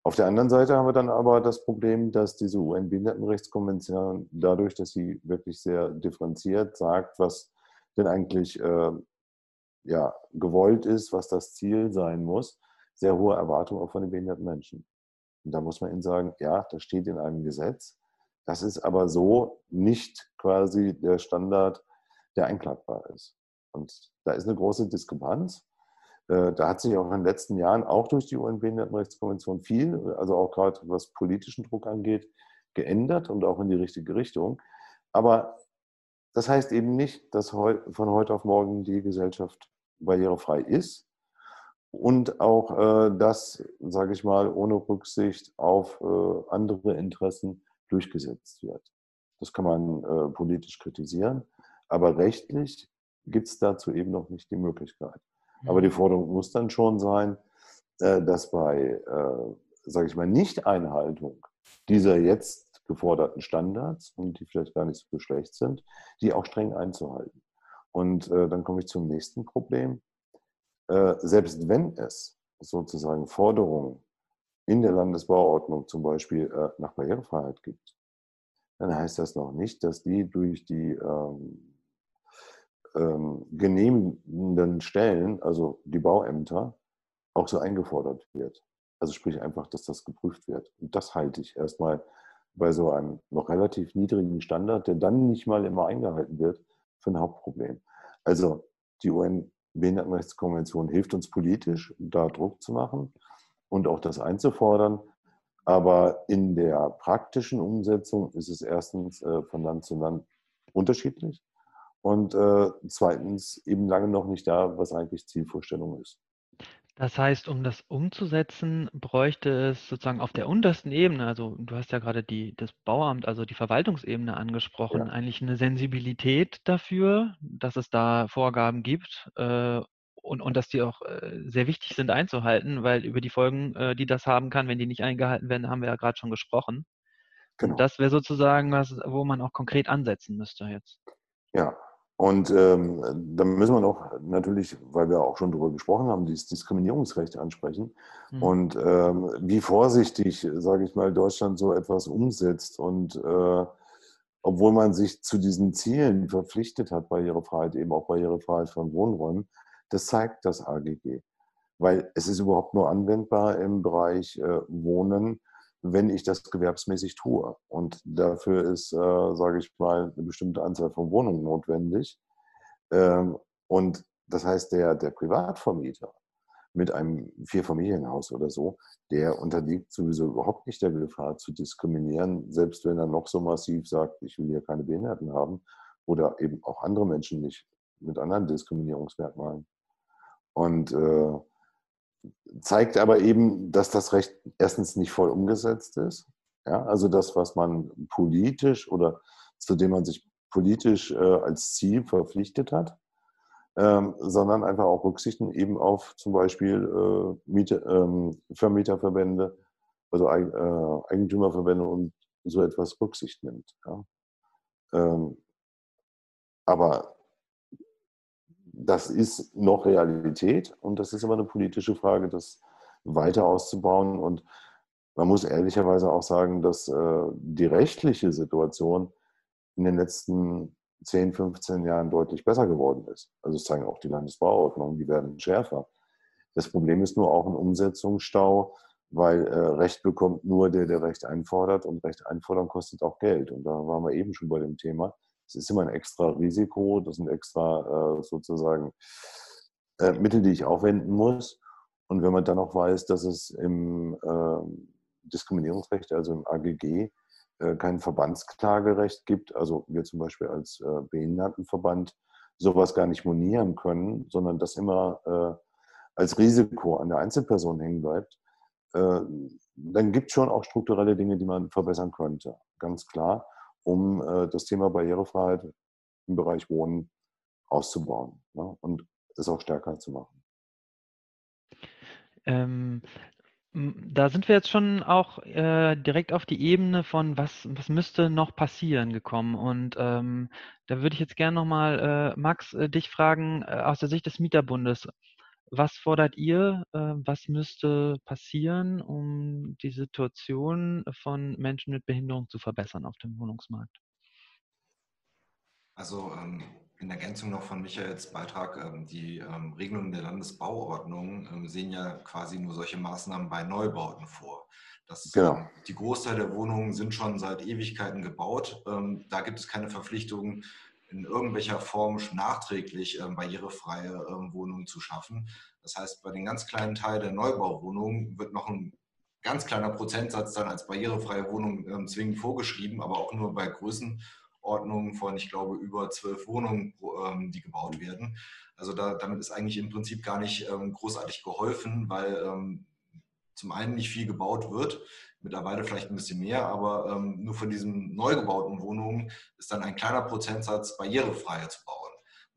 Auf der anderen Seite haben wir dann aber das Problem, dass diese UN-Behindertenrechtskonvention dadurch, dass sie wirklich sehr differenziert sagt, was denn eigentlich äh, ja, gewollt ist, was das Ziel sein muss, sehr hohe Erwartungen auch von den behinderten Menschen. Und da muss man ihnen sagen, ja, das steht in einem Gesetz. Das ist aber so nicht quasi der Standard, der einklagbar ist. Und da ist eine große Diskrepanz. Äh, da hat sich auch in den letzten Jahren auch durch die UN-Behindertenrechtskonvention viel, also auch gerade was politischen Druck angeht, geändert und auch in die richtige Richtung. Aber das heißt eben nicht, dass von heute auf morgen die Gesellschaft barrierefrei ist und auch äh, das, sage ich mal, ohne Rücksicht auf äh, andere Interessen durchgesetzt wird. Das kann man äh, politisch kritisieren, aber rechtlich gibt es dazu eben noch nicht die Möglichkeit. Aber die mhm. Forderung muss dann schon sein, äh, dass bei, äh, sage ich mal, Nicht-Einhaltung dieser jetzt geforderten Standards und die vielleicht gar nicht so schlecht sind, die auch streng einzuhalten. Und äh, dann komme ich zum nächsten Problem äh, selbst wenn es sozusagen Forderungen in der Landesbauordnung zum Beispiel äh, nach Barrierefreiheit gibt, dann heißt das noch nicht, dass die durch die ähm, ähm, genehmigenden Stellen, also die Bauämter, auch so eingefordert wird. Also sprich einfach, dass das geprüft wird. Und das halte ich erstmal bei so einem noch relativ niedrigen Standard, der dann nicht mal immer eingehalten wird, für ein Hauptproblem. Also die UN Behindertenrechtskonvention hilft uns politisch, da Druck zu machen und auch das einzufordern. Aber in der praktischen Umsetzung ist es erstens äh, von Land zu Land unterschiedlich und äh, zweitens eben lange noch nicht da, was eigentlich Zielvorstellung ist. Das heißt, um das umzusetzen, bräuchte es sozusagen auf der untersten Ebene, also du hast ja gerade die, das Bauamt, also die Verwaltungsebene angesprochen, Ja. eigentlich eine Sensibilität dafür, dass es da Vorgaben gibt äh, und, und dass die auch äh, sehr wichtig sind einzuhalten, weil über die Folgen, äh, die das haben kann, wenn die nicht eingehalten werden, haben wir ja gerade schon gesprochen. Genau. Und das wäre sozusagen was, wo man auch konkret ansetzen müsste jetzt. Ja, und ähm, da müssen wir noch natürlich, weil wir auch schon darüber gesprochen haben, dieses Diskriminierungsrecht ansprechen. Mhm. Und ähm, wie vorsichtig, sage ich mal, Deutschland so etwas umsetzt. Und äh, obwohl man sich zu diesen Zielen verpflichtet hat, Barrierefreiheit, eben auch Barrierefreiheit von Wohnräumen, das zeigt das AGG. Weil es ist überhaupt nur anwendbar im Bereich äh, Wohnen, wenn ich das gewerbsmäßig tue. Und dafür ist, äh, sage ich mal, eine bestimmte Anzahl von Wohnungen notwendig. Ähm, und das heißt, der, der Privatvermieter mit einem Vierfamilienhaus oder so, der unterliegt sowieso überhaupt nicht der Gefahr zu diskriminieren, selbst wenn er noch so massiv sagt, ich will hier keine Behinderten haben oder eben auch andere Menschen nicht mit anderen Diskriminierungsmerkmalen. Und äh, zeigt aber eben, dass das Recht erstens nicht voll umgesetzt ist. Ja, also das, was man politisch oder zu dem man sich politisch äh, als Ziel verpflichtet hat, ähm, sondern einfach auch Rücksichten eben auf zum Beispiel äh, Miete, ähm, Vermieterverbände, also äh, Eigentümerverbände und so etwas Rücksicht nimmt. Ja. Ähm, aber das ist noch Realität und das ist aber eine politische Frage, das weiter auszubauen. Und man muss ehrlicherweise auch sagen, dass äh, die rechtliche Situation in den letzten 10, 15 Jahren deutlich besser geworden ist. Also es zeigen auch die Landesbauordnungen, die werden schärfer. Das Problem ist nur auch ein Umsetzungsstau, weil äh, Recht bekommt nur der, der Recht einfordert und Recht einfordern kostet auch Geld. Und da waren wir eben schon bei dem Thema. Es ist immer ein extra Risiko, das sind extra äh, sozusagen äh, Mittel, die ich aufwenden muss. Und wenn man dann auch weiß, dass es im äh, Diskriminierungsrecht, also im AGG, äh, kein Verbandsklagerecht gibt, also wir zum Beispiel als äh, Behindertenverband sowas gar nicht monieren können, sondern das immer äh, als Risiko an der Einzelperson hängen bleibt, dann gibt es schon auch strukturelle Dinge, die man verbessern könnte, ganz klar, um das Thema Barrierefreiheit im Bereich Wohnen auszubauen ne, und es auch stärker zu machen. Ähm, da sind wir jetzt schon auch äh, direkt auf die Ebene von, was, was müsste noch passieren gekommen. Und ähm, da würde ich jetzt gerne nochmal, äh, Max, äh, dich fragen, äh, aus der Sicht des Mieterbundes, was fordert ihr, äh, was müsste passieren, um die Situation von Menschen mit Behinderung zu verbessern auf dem Wohnungsmarkt? Also ähm, in Ergänzung noch von Michaels Beitrag, ähm, die ähm, Regelungen der Landesbauordnung ähm, sehen ja quasi nur solche Maßnahmen bei Neubauten vor. Das, Genau. Die Großteil der Wohnungen sind schon seit Ewigkeiten gebaut. Ähm, Da gibt es keine Verpflichtung, in irgendwelcher Form nachträglich ähm, barrierefreie ähm, Wohnungen zu schaffen. Das heißt, bei den ganz kleinen Teil der Neubauwohnungen wird noch ein ganz kleiner Prozentsatz dann als barrierefreie Wohnung ähm, zwingend vorgeschrieben, aber auch nur bei Größenordnungen von, ich glaube, über zwölf Wohnungen, ähm, die gebaut werden. Also da, damit ist eigentlich im Prinzip gar nicht ähm, großartig geholfen, weil ähm, zum einen nicht viel gebaut wird, mittlerweile vielleicht ein bisschen mehr, aber ähm, nur von diesen neu gebauten Wohnungen ist dann ein kleiner Prozentsatz barrierefrei zu bauen.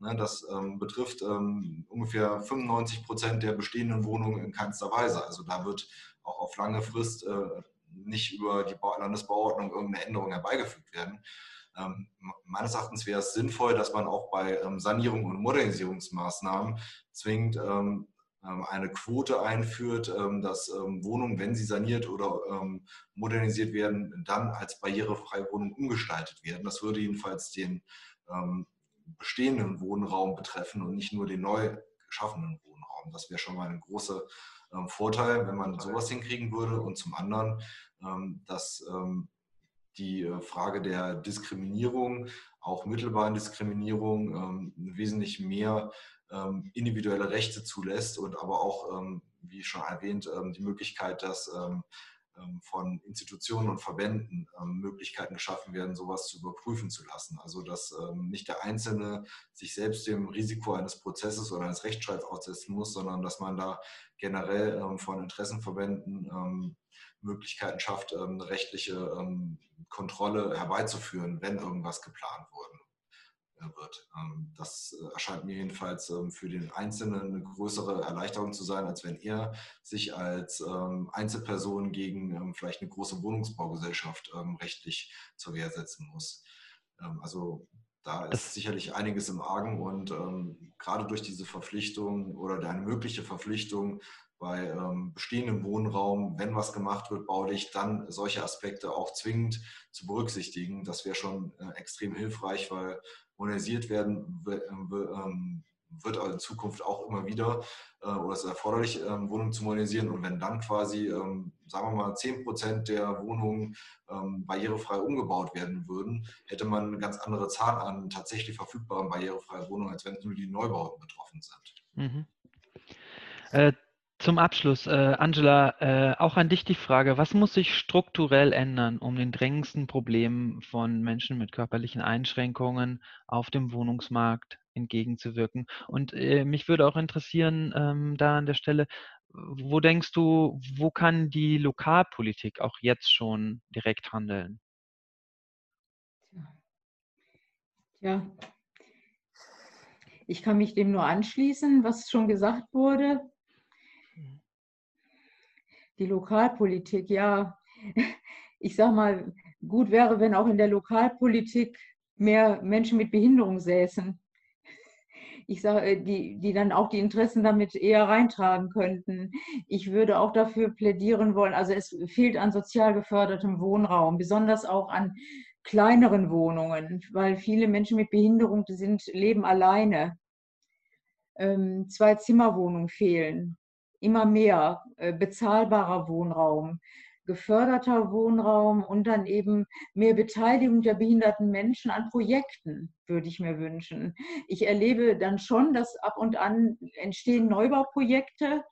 Ne, das ähm, betrifft ähm, ungefähr 95 Prozent der bestehenden Wohnungen in keinster Weise. Also da wird auch auf lange Frist äh, nicht über die Ba- Landesbauordnung irgendeine Änderung herbeigefügt werden. Ähm, meines Erachtens wäre es sinnvoll, dass man auch bei ähm, Sanierung und Modernisierungsmaßnahmen zwingend ähm, eine Quote einführt, ähm, dass ähm, Wohnungen, wenn sie saniert oder ähm, modernisiert werden, dann als barrierefreie Wohnung umgestaltet werden. Das würde jedenfalls den ähm, bestehenden Wohnraum betreffen und nicht nur den neu geschaffenen Wohnraum. Das wäre schon mal ein großer ähm, Vorteil, wenn man sowas hinkriegen würde. Und zum anderen, ähm, dass ähm, die äh, Frage der Diskriminierung, auch mittelbaren Diskriminierung, ähm, wesentlich mehr ähm, individuelle Rechte zulässt und aber auch, ähm, wie schon erwähnt, ähm, die Möglichkeit, dass ähm, ähm, von Institutionen und Verbänden ähm, Möglichkeiten geschaffen werden, sowas zu überprüfen zu lassen. Also dass nicht der Einzelne sich selbst dem Risiko eines Prozesses oder eines Rechtsstreits aussetzen muss, sondern dass man da generell von Interessenverbänden Möglichkeiten schafft, eine rechtliche Kontrolle herbeizuführen, wenn irgendwas geplant wurde wird. Ähm, das äh, erscheint mir jedenfalls ähm, für den Einzelnen eine größere Erleichterung zu sein, als wenn er sich als ähm, Einzelperson gegen vielleicht eine große Wohnungsbaugesellschaft rechtlich zur Wehr setzen muss. Also da ist sicherlich einiges im Argen und gerade durch diese Verpflichtung oder eine mögliche Verpflichtung bei bestehendem Wohnraum, wenn was gemacht wird, baulich, dann solche Aspekte auch zwingend zu berücksichtigen. Das wäre schon äh, extrem hilfreich, weil modernisiert werden ähm, wird in Zukunft auch immer wieder äh, oder es ist erforderlich, ähm, Wohnungen zu modernisieren. Und wenn dann quasi, ähm, sagen wir mal, 10 Prozent der Wohnungen barrierefrei umgebaut werden würden, hätte man eine ganz andere Zahl an tatsächlich verfügbaren barrierefreien Wohnungen, als wenn nur die Neubauten betroffen sind. Mhm. Äh, zum Abschluss, äh, Angela, äh, auch an dich die Frage, was muss sich strukturell ändern, um den drängendsten Problemen von Menschen mit körperlichen Einschränkungen auf dem Wohnungsmarkt entgegenzuwirken? Und äh, mich würde auch interessieren, ähm, da an der Stelle, wo denkst du, wo kann die Lokalpolitik auch jetzt schon direkt handeln? Ja, ich kann mich dem nur anschließen, was schon gesagt wurde die Lokalpolitik, ja, ich sag mal, gut wäre, wenn auch in der Lokalpolitik mehr Menschen mit Behinderung säßen. Ich sage, äh, die, die dann auch die Interessen damit eher reintragen könnten. Ich würde auch dafür plädieren wollen, also es fehlt an sozial gefördertem Wohnraum, besonders auch an kleineren Wohnungen, weil viele Menschen mit Behinderung sind, leben alleine. Ähm, zwei Zimmerwohnungen fehlen immer mehr äh, bezahlbarer Wohnraum, geförderter Wohnraum und dann eben mehr Beteiligung der behinderten Menschen an Projekten, würde ich mir wünschen. Ich erlebe dann schon, dass ab und an entstehen Neubauprojekte,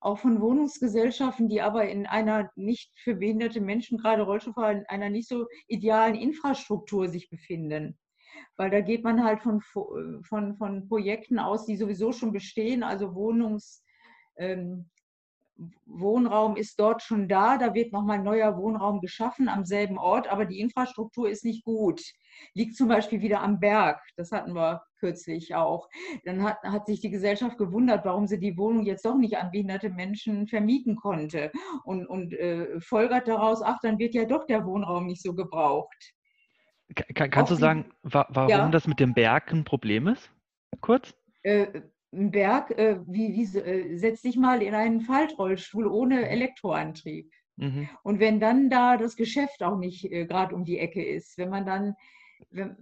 auch von Wohnungsgesellschaften, die aber in einer nicht für behinderte Menschen, gerade Rollstuhlfahrer, in einer nicht so idealen Infrastruktur sich befinden. Weil da geht man halt von, von, von Projekten aus, die sowieso schon bestehen, also Wohnungs- ähm, Wohnraum ist dort schon da, da wird nochmal neuer Wohnraum geschaffen am selben Ort, aber die Infrastruktur ist nicht gut. Liegt zum Beispiel wieder am Berg, das hatten wir kürzlich auch. Dann hat, hat sich die Gesellschaft gewundert, warum sie die Wohnung jetzt doch nicht an behinderte Menschen vermieten konnte und, und äh, folgert daraus, ach, dann wird ja doch der Wohnraum nicht so gebraucht. Kann, kannst auch du sagen, wa warum ja. das mit dem Berg ein Problem ist? Kurz? Äh, ein Berg, äh, wie, wie, äh, setz dich mal in einen Faltrollstuhl ohne mhm. Elektroantrieb. Mhm. Und wenn dann da das Geschäft auch nicht äh, gerade um die Ecke ist, wenn man dann, wenn,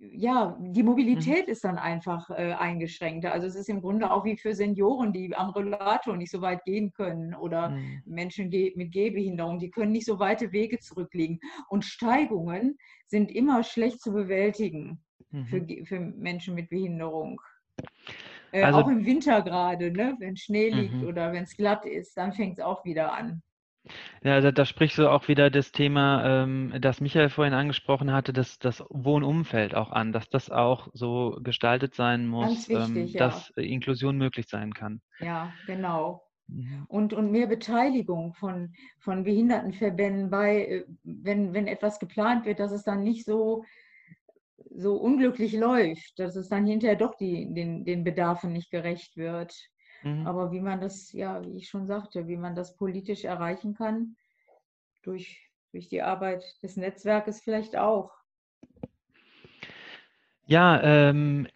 ja, die Mobilität mhm. ist dann einfach äh, eingeschränkter. Also es ist im Grunde auch wie für Senioren, die am Rollator nicht so weit gehen können oder mhm. Menschen mit Gehbehinderung, die können nicht so weite Wege zurücklegen. Und Steigungen sind immer schlecht zu bewältigen mhm. für, für Menschen mit Behinderung. Äh, also, auch im Winter gerade, ne? wenn Schnee liegt mhm. oder wenn es glatt ist, dann fängt es auch wieder an. Ja, da, da sprichst du auch wieder das Thema, ähm, das Michael vorhin angesprochen hatte, dass das Wohnumfeld auch an, dass das auch so gestaltet sein muss, wichtig, ähm, ja. dass Inklusion möglich sein kann. Ja, genau. Mhm. Und, und mehr Beteiligung von, von Behindertenverbänden bei, äh, wenn, wenn etwas geplant wird, dass es dann nicht so so unglücklich läuft, dass es dann hinterher doch die, den, den Bedarfen nicht gerecht wird. Mhm. Aber wie man das, ja, wie ich schon sagte, wie man das politisch erreichen kann, durch, durch die Arbeit des Netzwerkes vielleicht auch. Ja, ähm,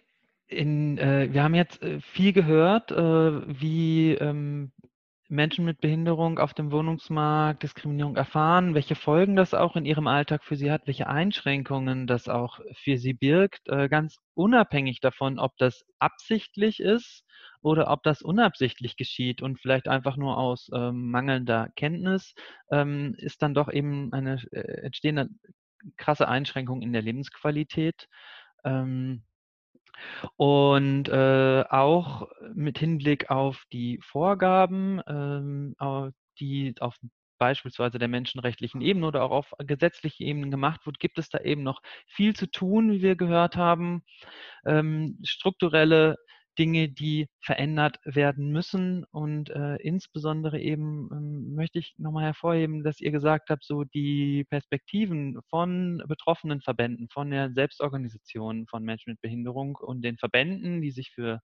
in, äh, wir haben jetzt äh, viel gehört, äh, wie ähm, Menschen mit Behinderung auf dem Wohnungsmarkt Diskriminierung erfahren, welche Folgen das auch in ihrem Alltag für sie hat, welche Einschränkungen das auch für sie birgt, äh, ganz unabhängig davon, ob das absichtlich ist oder ob das unabsichtlich geschieht und vielleicht einfach nur aus ähm, mangelnder Kenntnis, ähm, ist dann doch eben eine äh, entstehende krasse Einschränkung in der Lebensqualität. Ähm, und äh, auch mit Hinblick auf die Vorgaben, ähm, die auf beispielsweise der menschenrechtlichen Ebene oder auch auf gesetzlichen Ebene gemacht wird, gibt es da eben noch viel zu tun, wie wir gehört haben. Ähm, strukturelle Dinge, die verändert werden müssen. Und äh, insbesondere eben ähm, möchte ich nochmal hervorheben, dass ihr gesagt habt, so die Perspektiven von betroffenen Verbänden, von der Selbstorganisation von Menschen mit Behinderung und den Verbänden, die sich für,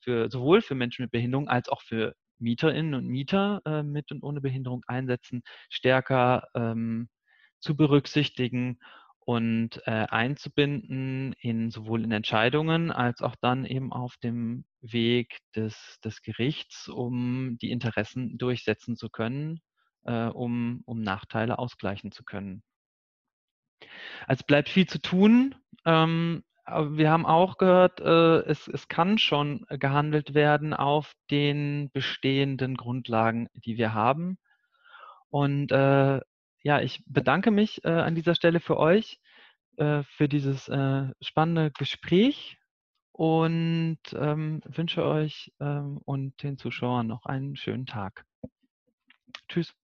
für sowohl für Menschen mit Behinderung als auch für Mieterinnen und Mieter äh, mit und ohne Behinderung einsetzen, stärker ähm, zu berücksichtigen und äh, einzubinden in sowohl in Entscheidungen als auch dann eben auf dem Weg des, des Gerichts, um die Interessen durchsetzen zu können, äh, um, um Nachteile ausgleichen zu können. Also es bleibt viel zu tun. Ähm, wir haben auch gehört, äh, es, es kann schon gehandelt werden auf den bestehenden Grundlagen, die wir haben. Und äh, ja, ich bedanke mich äh, an dieser Stelle für euch, äh, für dieses äh, spannende Gespräch und ähm, wünsche euch ähm, und den Zuschauern noch einen schönen Tag. Tschüss.